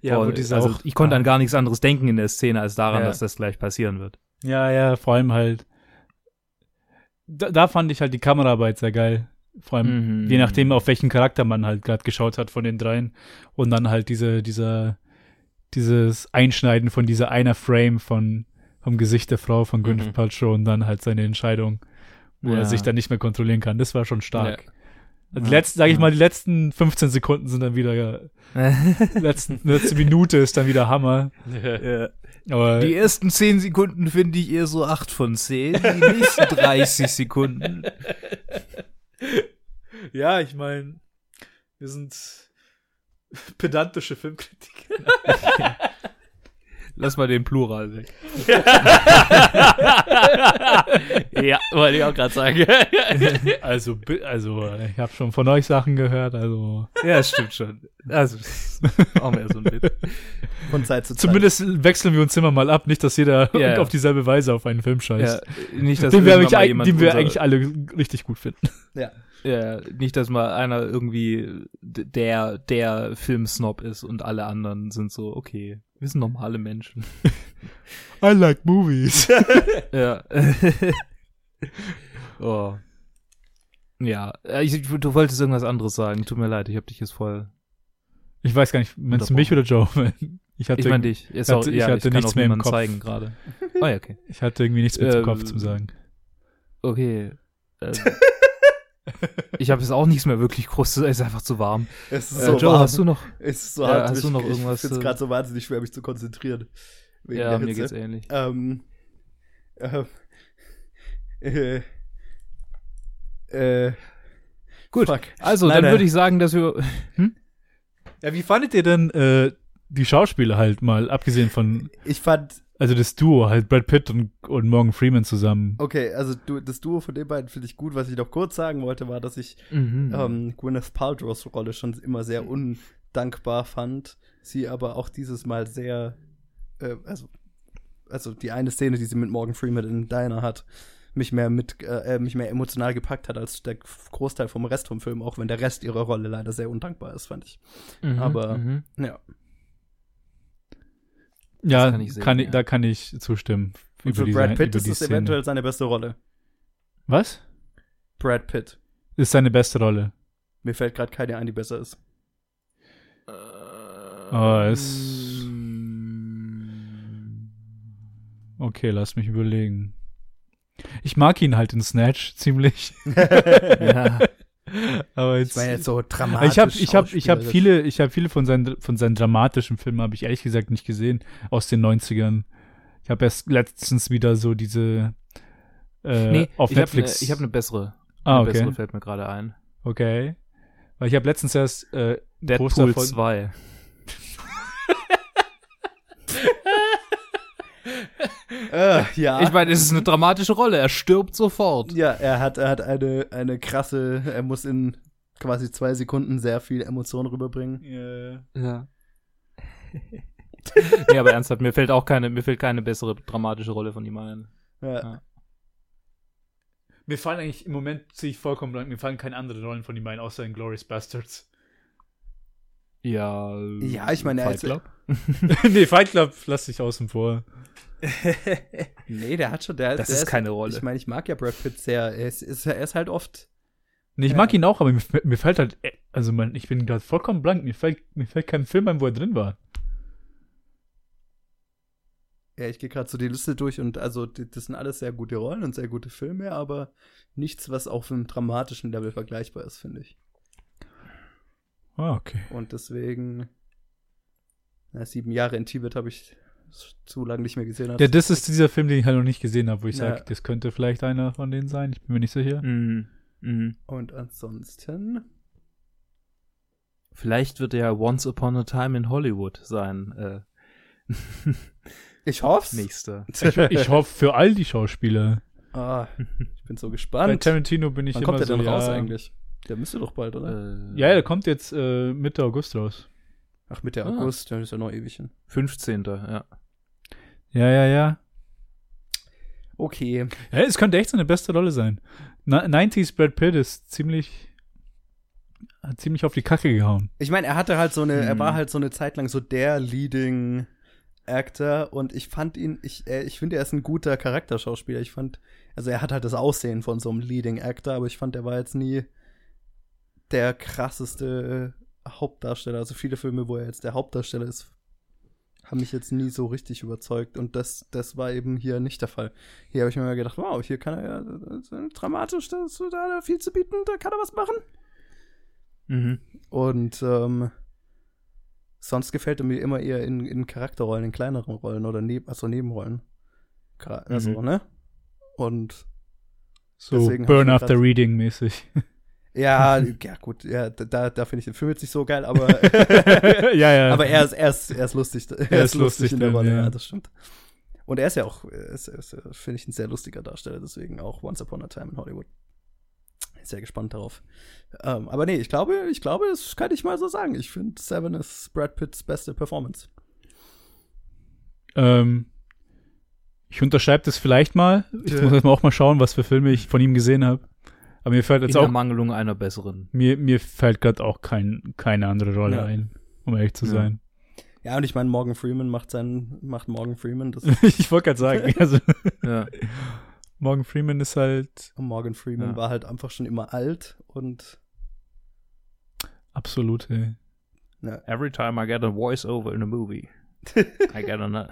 Ja, und, also auch, ich konnte ja. an gar nichts anderes denken in der Szene als daran, Ja. dass das gleich passieren wird. Ja, ja, vor allem halt. Da, da fand ich halt die Kameraarbeit sehr geil. Vor allem, Mhm. je nachdem, auf welchen Charakter man halt gerade geschaut hat von den dreien. Und dann halt diese, dieser, dieses Einschneiden von dieser einer Frame von, vom Gesicht der Frau von Gwyneth Mhm. Paltrow und dann halt seine Entscheidung, wo Ja. er sich dann nicht mehr kontrollieren kann. Das war schon stark. Ja. Also die letzten, sag ich mal, die letzten 15 Sekunden sind dann wieder, ja, letzten, letzte Minute ist dann wieder Hammer. Ja. Aber Die ersten 10 Sekunden finde ich eher so 8 von 10. Die nächsten 30 Sekunden. Ja, ich meine, wir sind pedantische Filmkritiker. Lass mal den Plural weg. ja, wollte ich auch gerade sagen. Also, also ich habe schon von euch Sachen gehört, also Ja, das stimmt schon. Also, auch mehr so ein Bit. Von Zeit zu Zeit. zumindest wechseln wir uns immer mal ab, nicht, dass jeder Ja, ja. auf dieselbe Weise auf einen Film Ja, scheißt. nicht, dass den wir, eigentlich, mal eig- jemand den wir eigentlich alle richtig gut finden. Ja. Ja, nicht, dass mal einer irgendwie der, der Filmsnob ist und alle anderen sind so, okay, wir sind normale Menschen. I like movies. Ja. oh. Ja, äh, ich, du wolltest irgendwas anderes sagen. Tut mir leid, ich habe dich jetzt voll. Ich weiß gar nicht, meinst du mich oder Joe? Ich hatte, Ich meine dich. Ja, sorry, hatte- ich ja, hatte kann nichts auch mehr im Kopf. zeigen gerade. Oh ja, okay. ich hatte irgendwie nichts mehr zum Ähm, Kopf zu sagen. Okay. Ähm, ich habe jetzt auch nichts mehr wirklich groß. Es ist einfach zu warm. Es ist Äh, so Joe, warm. hast du noch? Es ist so Ja, hart. hast ich, du noch ich irgendwas, finde es äh, gerade so wahnsinnig schwer, mich zu konzentrieren. Wegen Ja, der mir geht's ähnlich. Ähm, ähm, äh, äh, Gut. Fuck. Also, Nein, dann würde ich sagen, dass wir. Ja, wie fandet ihr denn äh, die Schauspieler halt mal, abgesehen von, Ich fand, also das Duo, halt Brad Pitt und, und Morgan Freeman zusammen? okay, also du, das Duo von den beiden finde ich gut. Was ich noch kurz sagen wollte, war, dass ich Mhm. ähm, Gwyneth Paltrows Rolle schon immer sehr undankbar fand. Sie aber auch dieses Mal sehr, äh, also, also die eine Szene, die sie mit Morgan Freeman in Diner hat, mich mehr mit, äh, äh, mich mehr emotional gepackt hat als der Großteil vom Rest vom Film, auch wenn der Rest ihrer Rolle leider sehr undankbar ist, fand ich. Mhm, aber- mhm. Ja. Ja, kann ich kann sehen, ich, ja. da kann ich zustimmen. Und für Brad Pitt ist es eventuell seine beste Rolle. Was? Brad Pitt. Ist seine beste Rolle. Mir fällt gerade keine ein, die besser ist. Oh, es. Okay, lass mich überlegen. Ich mag ihn halt in Snatch ziemlich. Ja. Aber Ich jetzt. meine jetzt so dramatisch. ich habe ich hab, ich hab viele, ich hab viele von seinen, von seinen dramatischen Filmen habe ich ehrlich gesagt nicht gesehen aus den 90ern. Ich habe erst letztens wieder so diese äh, Nee, auf ich habe Netflix. eine ich hab eine bessere. ah, Eine okay. bessere fällt mir gerade ein. Okay. Weil ich habe letztens erst äh, Deadpool Poster von- 2. Äh, ja. Ich meine, es ist eine dramatische Rolle. Er stirbt sofort. ja, er hat, er hat eine, eine krasse, er muss in quasi zwei Sekunden sehr viel Emotion rüberbringen. Ja. nee, aber ernsthaft, mir fällt auch keine, mir fällt keine bessere dramatische Rolle von ihm ein. Ja. Ja. Mir fallen eigentlich im Moment sehe ich vollkommen blank, mir fallen keine anderen Rollen von ihm ein, außer in Glorious Bastards. Ja. Ja, ich meine, er Fight ist- Club. nee, Fight Club lass ich außen vor. nee, der hat schon, der, Das der ist keine Rolle. Ich meine, ich mag ja Brad Pitt sehr. Er ist, ist, er ist halt oft. Nee, ich Ja. mag ihn auch, aber mir, mir fällt halt, also man, ich bin gerade vollkommen blank, mir fällt, mir fällt kein Film ein, wo er drin war. Ja, ich gehe gerade so die Liste durch und also die, das sind alles sehr gute Rollen und sehr gute Filme, aber nichts, was auf einem dramatischen Level vergleichbar ist, finde ich. Ah, okay. Und deswegen, na, sieben Jahre in Tibet habe ich zu lange nicht mehr gesehen. Ja, das ist dieser Film, den ich halt noch nicht gesehen habe, wo ich Ja. sage, das könnte vielleicht einer von denen sein. Ich bin mir nicht sicher. Mhm. Mhm. und ansonsten, Vielleicht wird er Once Upon a Time in Hollywood sein. Äh, ich hoff's. nächster. Ich, ich hoffe für all die Schauspieler. Ah, ich bin so Bei gespannt. Tarantino bin ich Wann immer kommt der so, denn ja, raus eigentlich? Der müsste doch bald, oder? Äh, Ja, der kommt jetzt äh, Mitte August raus. Ach, Mitte Ah. August, dann ist ja noch ewig hin. 15. Ja. Ja, ja, ja. Okay. Ja, es könnte echt seine beste Rolle sein. Na, 90s Brad Pitt ist ziemlich hat ziemlich auf die Kacke gehauen. Ich meine, er hatte halt so eine, er Hm. war halt so eine Zeit lang so der Leading Actor und ich fand ihn, ich, äh, ich finde, er ist ein guter Charakterschauspieler. Ich fand, also er hat halt das Aussehen von so einem Leading Actor, aber ich fand, er war jetzt nie der krasseste Hauptdarsteller. Also viele Filme, wo er jetzt der Hauptdarsteller ist, haben mich jetzt nie so richtig überzeugt und das, das war eben hier nicht der Fall. Hier habe ich mir mal gedacht, wow, hier kann er ja das ist dramatisch, das da hat er viel zu bieten, da kann er was machen. Mhm. Und ähm, sonst gefällt er mir immer eher in, in Charakterrollen, in kleineren Rollen oder neb also Nebenrollen. Also, Mhm. ne? Und So Burn After Reading mäßig. ja, ja gut, ja, da, da finde ich den Film jetzt nicht so geil, aber, ja, ja. aber er ist, er ist, er ist lustig. Er, ist lustig in der Rolle, ja. ja. das stimmt. Und er ist ja auch, er er finde ich, ein sehr lustiger Darsteller, deswegen auch Once Upon a Time in Hollywood. Sehr gespannt darauf. Ähm, aber nee, ich glaube, ich glaube, das kann ich mal so sagen. Ich finde, Seven ist Brad Pitts beste Performance. ähm, ich unterschreibe das vielleicht mal. Ich muss jetzt mal auch mal schauen, was für Filme ich von ihm gesehen habe. Aber mir fällt In jetzt der auch Mangelung einer besseren. mir, mir fällt gerade auch kein, keine andere Rolle Ja. ein, um ehrlich zu Ja. sein. Ja, und ich meine, Morgan Freeman macht seinen, macht Morgan Freeman. Das, ich wollte gerade sagen, also Ja. Morgan Freeman ist halt Morgan Freeman Ja. war halt einfach schon immer alt und absolut, ey. Every time I get a voice-over in a movie, I get a...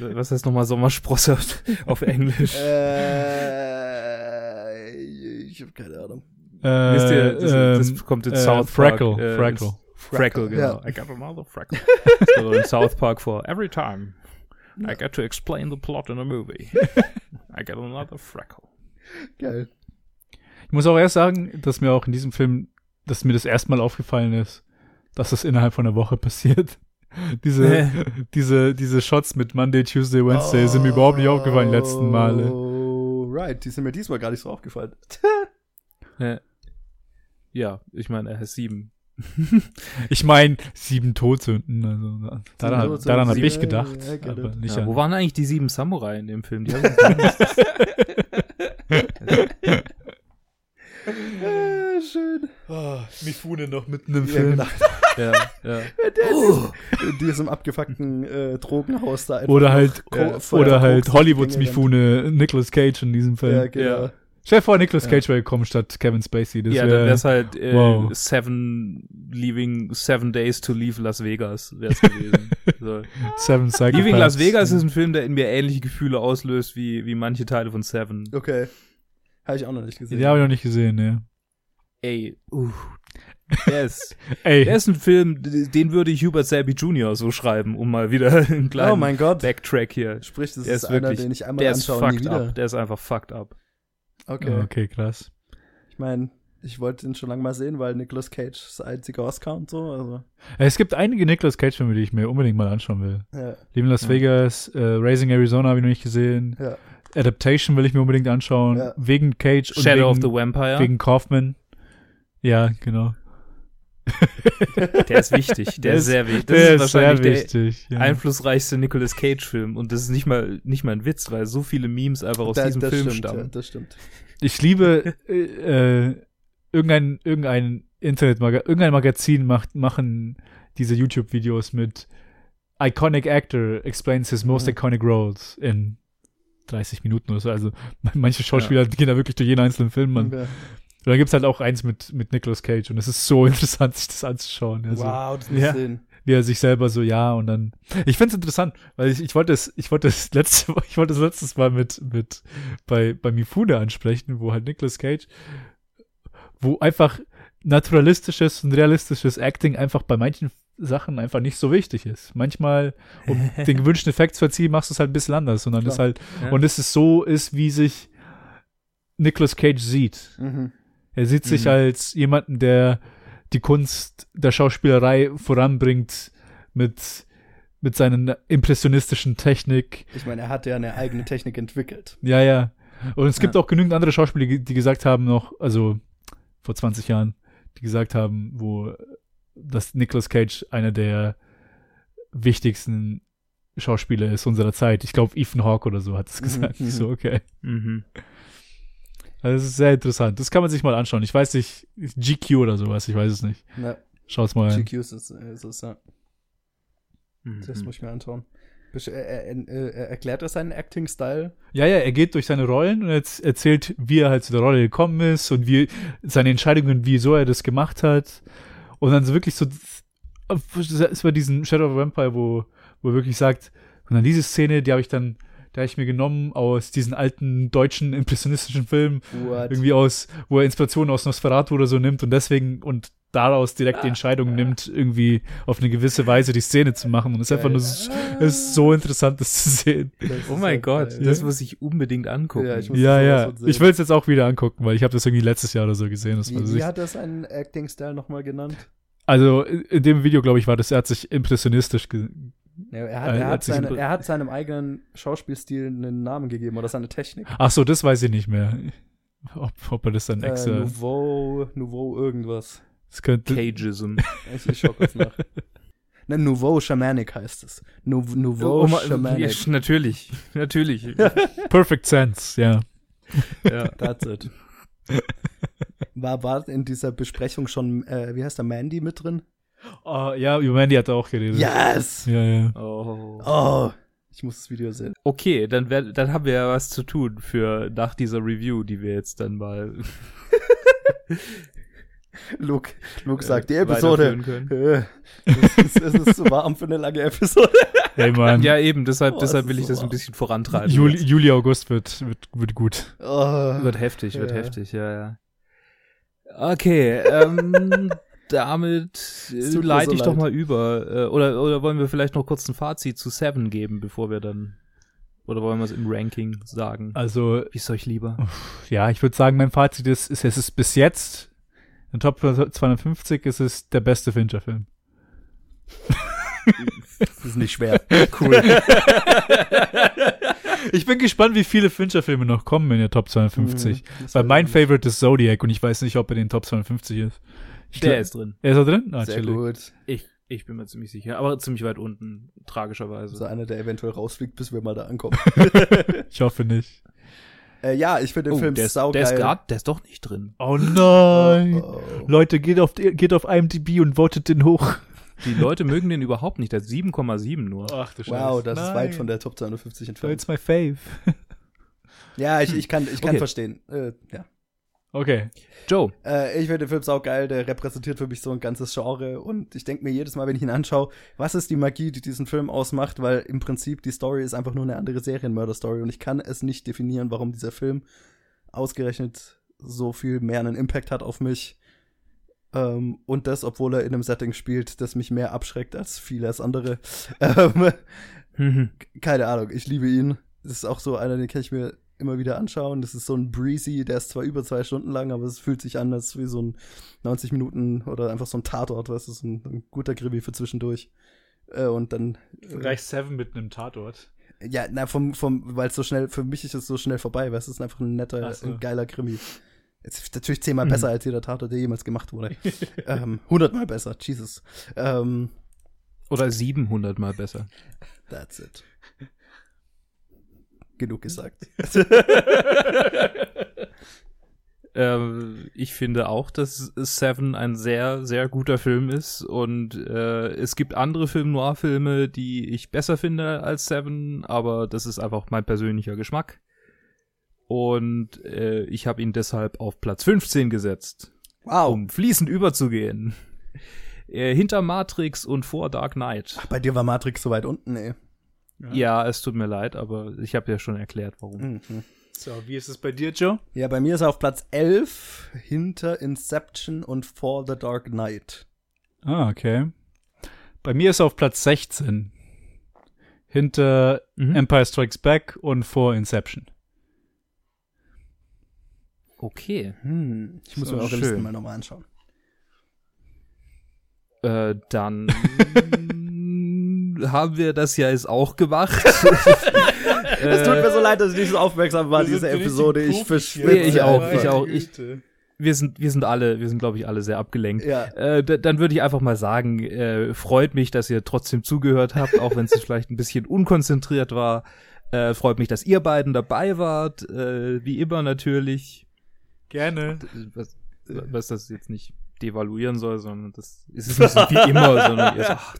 Was heißt nochmal Sommersprosse auf, auf Englisch? äh, ich habe keine Ahnung. Äh, Wisst ihr, das, ähm, das kommt in äh, South Freckle, Park. äh, Freckle. Freckle, genau. Ja. I got another freckle. so in South Park vor. Every time I get to explain the plot in a movie, I get another freckle. Geil. Ich muss auch erst sagen, dass mir auch in diesem Film, dass mir das erstmal aufgefallen ist, dass das innerhalb von einer Woche passiert. Diese, diese, diese Shots mit Monday, Tuesday, Wednesday sind mir überhaupt nicht aufgefallen die letzten Male. Oh, right. Die sind mir diesmal gar nicht so aufgefallen. Äh, Ja, ich meine, er ist sieben. Ich meine, sieben Todsünden, also daran, Todsünden, daran habe ich gedacht. ja, aber it. nicht Ja, wo waren eigentlich die sieben Samurai in dem Film? Die haben uns Ah, schön. Mifune noch mitten im Ja, genau. ja, ja. Der ist in diesem abgefuckten äh, Drogenhaus da einfach Oder halt, oder halt Hollywoods Mifune, Nicolas Cage in diesem Film. Ja, genau. Stell dir vor, Nicolas Ja. Cage wäre gekommen statt Kevin Spacey. Das ja, dann wär, wär's halt äh, wow. Seven Leaving Seven Days to Leave Las Vegas wär's gewesen. so. Seven Psychopaths. Leaving Las Vegas ist ein Film, der in mir ähnliche Gefühle auslöst wie, wie manche Teile von Seven. Okay. Habe ich auch noch nicht gesehen. Den habe ich noch nicht gesehen, ja. Ey, uh. Der ist, Ey, der ist ein Film, den würde Hubert Selby Jr. so schreiben, um mal wieder einen kleinen oh mein Gott. Backtrack hier. Sprich, das Der ist, ist einer, wirklich- den ich einmal Der ist anschaue nie fucked wieder. up. Der ist einfach fucked up. Okay. okay, krass. Ich meine, ich wollte ihn schon lange mal sehen, weil Nicolas Cage ist der einzige Oscar und so. Also, Es gibt einige Nicolas Cage-Filme, die ich mir unbedingt mal anschauen will. ja, Leaving Las Ja. Vegas, äh, Raising Arizona habe ich noch nicht gesehen. ja. Adaptation will ich mir unbedingt anschauen. Ja. Wegen Cage und Shadow of wegen, the Vampire. wegen Kaufman. Ja, genau. Der ist wichtig. Der, Der ist sehr wichtig. Das Der ist ist sehr wahrscheinlich wichtig. der Ja. einflussreichste Nicolas Cage-Film. Und das ist nicht mal, nicht mal ein Witz, weil so viele Memes einfach aus Da- diesem das Film stimmt, Ja, stammen. das stimmt. Ich liebe äh, äh, irgendein, irgendein Internetmagazin, irgendein Magazin macht, machen diese YouTube-Videos mit Iconic Actor explains his most Mhm. iconic roles in 30 Minuten oder so. Also manche Schauspieler gehen da wirklich durch jeden einzelnen Film. Man. Und dann gibt's halt auch eins mit, mit Nicolas Cage und es ist so interessant, sich das anzuschauen. Also, wow, das muss Ja. sehen. Wie er sich selber so, ja, und dann. Ich find's interessant, weil ich, ich wollte es, ich wollte das letzte, ich wollte das letztes Mal mit, mit bei, bei Mifune ansprechen, wo halt Nicolas Cage, wo einfach naturalistisches und realistisches Acting einfach bei manchen Sachen einfach nicht so wichtig ist. Manchmal, um den gewünschten Effekt zu erzielen, machst du es halt ein bisschen anders, und dann ist Klar. halt, Ja. und es ist so ist, wie sich Nicolas Cage sieht. Mhm. Er sieht sich Mhm. als jemanden, der die Kunst der Schauspielerei voranbringt mit, mit seinen impressionistischen Technik. Ich meine, er hat ja eine eigene Technik entwickelt. Ja, ja. Und es gibt Ja. auch genügend andere Schauspieler, die die gesagt haben noch, also vor 20 Jahren, die gesagt haben, wo dass Nicolas Cage einer der wichtigsten Schauspieler ist unserer Zeit. Ich glaube, Ethan Hawke oder so hat es Mhm, gesagt. mhm. Ich so, okay. Mhm. Also das ist sehr interessant. Das kann man sich mal anschauen. Ich weiß nicht, GQ oder sowas, ich weiß es nicht. Na, Schaut's mal. GQ ist es, ist es ja. Das Mhm. muss ich mir anschauen. Er, er, er, er erklärt er seinen Acting-Style? Ja, ja, er geht durch seine Rollen und jetzt erzählt, wie er halt zu der Rolle gekommen ist und wie seine Entscheidungen, wieso er das gemacht hat. Und dann so wirklich so, es war diesen Shadow of a Vampire, wo, wo er wirklich sagt, und dann diese Szene, die habe ich dann, die habe ich mir genommen aus diesen alten deutschen impressionistischen Filmen, What? irgendwie aus, wo er Inspiration aus Nosferatu oder so nimmt und deswegen und daraus direkt die Entscheidung nimmt, irgendwie auf eine gewisse Weise die Szene zu machen. Und es ist einfach nur, so- es ist so interessant, das zu sehen. Das Oh mein Gott, geil. das muss ich unbedingt angucken. Ja, ich Ja, ja. Ich will es jetzt auch wieder angucken, weil ich habe das irgendwie letztes Jahr oder so gesehen. Das war Wie, wie hat er seinen Acting-Style nochmal genannt? also in dem Video, glaube ich, war das, er hat sich impressionisch ge Ja, er, Äh, hat, er, hat seine, er hat seinem eigenen Schauspielstil einen Namen gegeben oder seine Technik. Ach so, das weiß ich nicht mehr. Ob, ob er das dann Äh, extra. Nouveau, Nouveau irgendwas. das könnte, Cageism. Ich, ich schau kurz nach. Ne, Nouveau Shamanic heißt es. Nou, Nouveau Oh, ma- Shamanic. ja, natürlich, natürlich. Perfect Sense, ja. ja. That's it. War, war in dieser Besprechung schon, äh, wie heißt der, Mandy mit drin? Oh, ja, über Mandy hat er auch geredet. Yes! Ja, ja. Oh. Oh, ich muss das Video sehen. Okay, dann, wär, dann haben wir ja was zu tun für nach dieser Review, die wir jetzt dann mal Luke, Luke sagt, die äh, Episode. Äh, es, ist, es ist zu warm für eine lange Episode. Hey, Mann. Ja, eben, deshalb, Oh, deshalb es will ich so das ein bisschen vorantreiben. Juli. Juli, August wird, wird, wird gut. Oh. Wird heftig, wird Ja. heftig, ja, ja. Okay, ähm, damit äh, leite so ich doch mal über. Äh, oder, oder wollen wir vielleicht noch kurz ein Fazit zu Seven geben, bevor wir dann. Oder wollen wir es im Ranking sagen? Also, Wie ist euch lieber? ja, ich würde sagen, mein Fazit ist, ist, es ist bis jetzt, in Top 250 ist es der beste Fincher-Film. Das ist nicht schwer. Cool. Ich bin gespannt, wie viele Fincher-Filme noch kommen in der Top 250. Mhm, Weil mein Favorite ist Zodiac und ich weiß nicht, ob er in den Top 250 ist. Der ist drin. Er ist da drin? Ah. Sehr chillig. gut. Ich, ich bin mir ziemlich sicher. Aber ziemlich weit unten, tragischerweise. Also einer, der eventuell rausfliegt, bis wir mal da ankommen. Ich hoffe nicht. äh, ja, ich finde den Oh, Film der, ist, saugeil. der ist grad, der ist doch nicht drin. Oh nein. Oh, oh. Leute, geht auf, geht auf IMDb und votet den hoch. Die Leute mögen den überhaupt nicht. Der hat 7,7 nur. Ach du Wow, das ist weit von der Top 250 entfernt. It's my fave. Ja, ich, ich kann, ich kann Okay. verstehen. Äh, ja. Okay. Joe. Äh, ich finde den Film saugeil, der repräsentiert für mich so ein ganzes Genre und ich denke mir jedes Mal, wenn ich ihn anschaue, was ist die Magie, die diesen Film ausmacht, weil im Prinzip die Story ist einfach nur eine andere Serienmörder-Story und ich kann es nicht definieren, warum dieser Film ausgerechnet so viel mehr einen Impact hat auf mich. Ähm, und das, obwohl er in einem Setting spielt, das mich mehr abschreckt als vieles andere. Ähm, Mhm. keine Ahnung, ich liebe ihn. Das ist auch so einer, den kann ich mir immer wieder anschauen. Das ist so ein Breezy, der ist zwar über zwei Stunden lang, aber es fühlt sich an, als wie so ein 90 Minuten oder einfach so ein Tatort, weißt du, so ein, ein guter Gribby für zwischendurch. Äh, und dann. Äh, Seven mit einem Tatort. ja, na, vom, vom, weil es so schnell, für mich ist es so schnell vorbei, du, es ist einfach ein netter, so. ein geiler Krimi. Es ist natürlich zehnmal Mhm. besser als jeder Tatort, der jemals gemacht wurde. ähm, hundertmal besser, Jesus. Ähm, Oder 700 mal besser. that's it. Genug gesagt. Ähm, ich finde auch, dass Seven ein sehr, sehr guter Film ist und äh, es gibt andere Film-Noir-Filme, die ich besser finde als Seven, aber das ist einfach mein persönlicher Geschmack. Und äh, ich habe ihn deshalb auf Platz 15 gesetzt, Wow. um fließend überzugehen. Äh, hinter Matrix und vor Dark Knight. Bei dir war Matrix so weit unten, ey. Ja, es tut mir leid, aber ich habe ja schon erklärt, warum. Mhm. So, wie ist es bei dir, Joe? Ja, bei mir ist er auf Platz 11 hinter Inception und For the Dark Knight. Ah, okay. Bei mir ist er auf Platz 16. Hinter Mhm. Empire Strikes Back und vor Inception. Okay. Hm, ich muss So mir eure schön. Listen mal nochmal anschauen. Äh, dann haben wir das ja jetzt auch gemacht. Es tut mir so leid, dass ich nicht so aufmerksam war, diese Episode. Ich verschwitze. Nee, ich auch, ich auch. Ich, wir sind, wir sind alle, wir sind, glaube ich, alle sehr abgelenkt. Ja. Äh, dann würde ich einfach mal sagen, äh, freut mich, dass ihr trotzdem zugehört habt, auch wenn es vielleicht ein bisschen unkonzentriert war. Äh, freut mich, dass ihr beiden dabei wart, äh, wie immer natürlich. Gerne. Was, was das jetzt nicht devaluieren soll, sondern das ist es nicht so wie immer, sondern ihr, ach,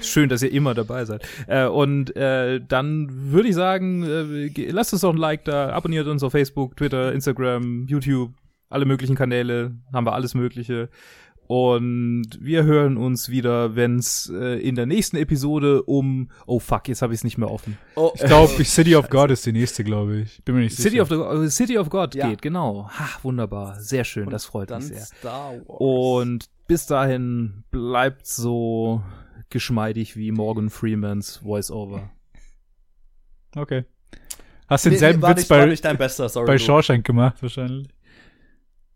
ist schön, dass ihr immer dabei seid. Äh, und äh, dann würde ich sagen, äh, lasst uns doch ein Like da, abonniert uns auf Facebook, Twitter, Instagram, YouTube, alle möglichen Kanäle, haben wir alles Mögliche. Und wir hören uns wieder, wenn's äh, in der nächsten Episode um, oh fuck, jetzt habe ich es nicht mehr offen. Oh, Ich glaube, City of God ist die nächste, glaube ich. Bin mir nicht City sicher. of, the, äh, City of God Ja. geht, genau. Ha, wunderbar, sehr schön, Und das freut dann mich sehr. Star Wars. Und bis dahin bleibt so geschmeidig wie Morgan Freemans Voice-Over. okay. Hast Nee, denselben nee, war Witz nicht, war bei, nicht dein bester, sorry. bei. Shawshank gemacht, wahrscheinlich.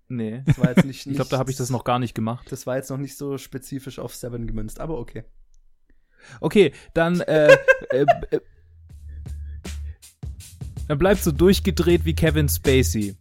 Nee. Das war jetzt nicht, Ich glaube, da habe ich das noch gar nicht gemacht. Das war jetzt noch nicht so spezifisch auf Seven gemünzt, aber okay. Okay, dann, äh, äh, äh, dann bleibst du durchgedreht wie Kevin Spacey.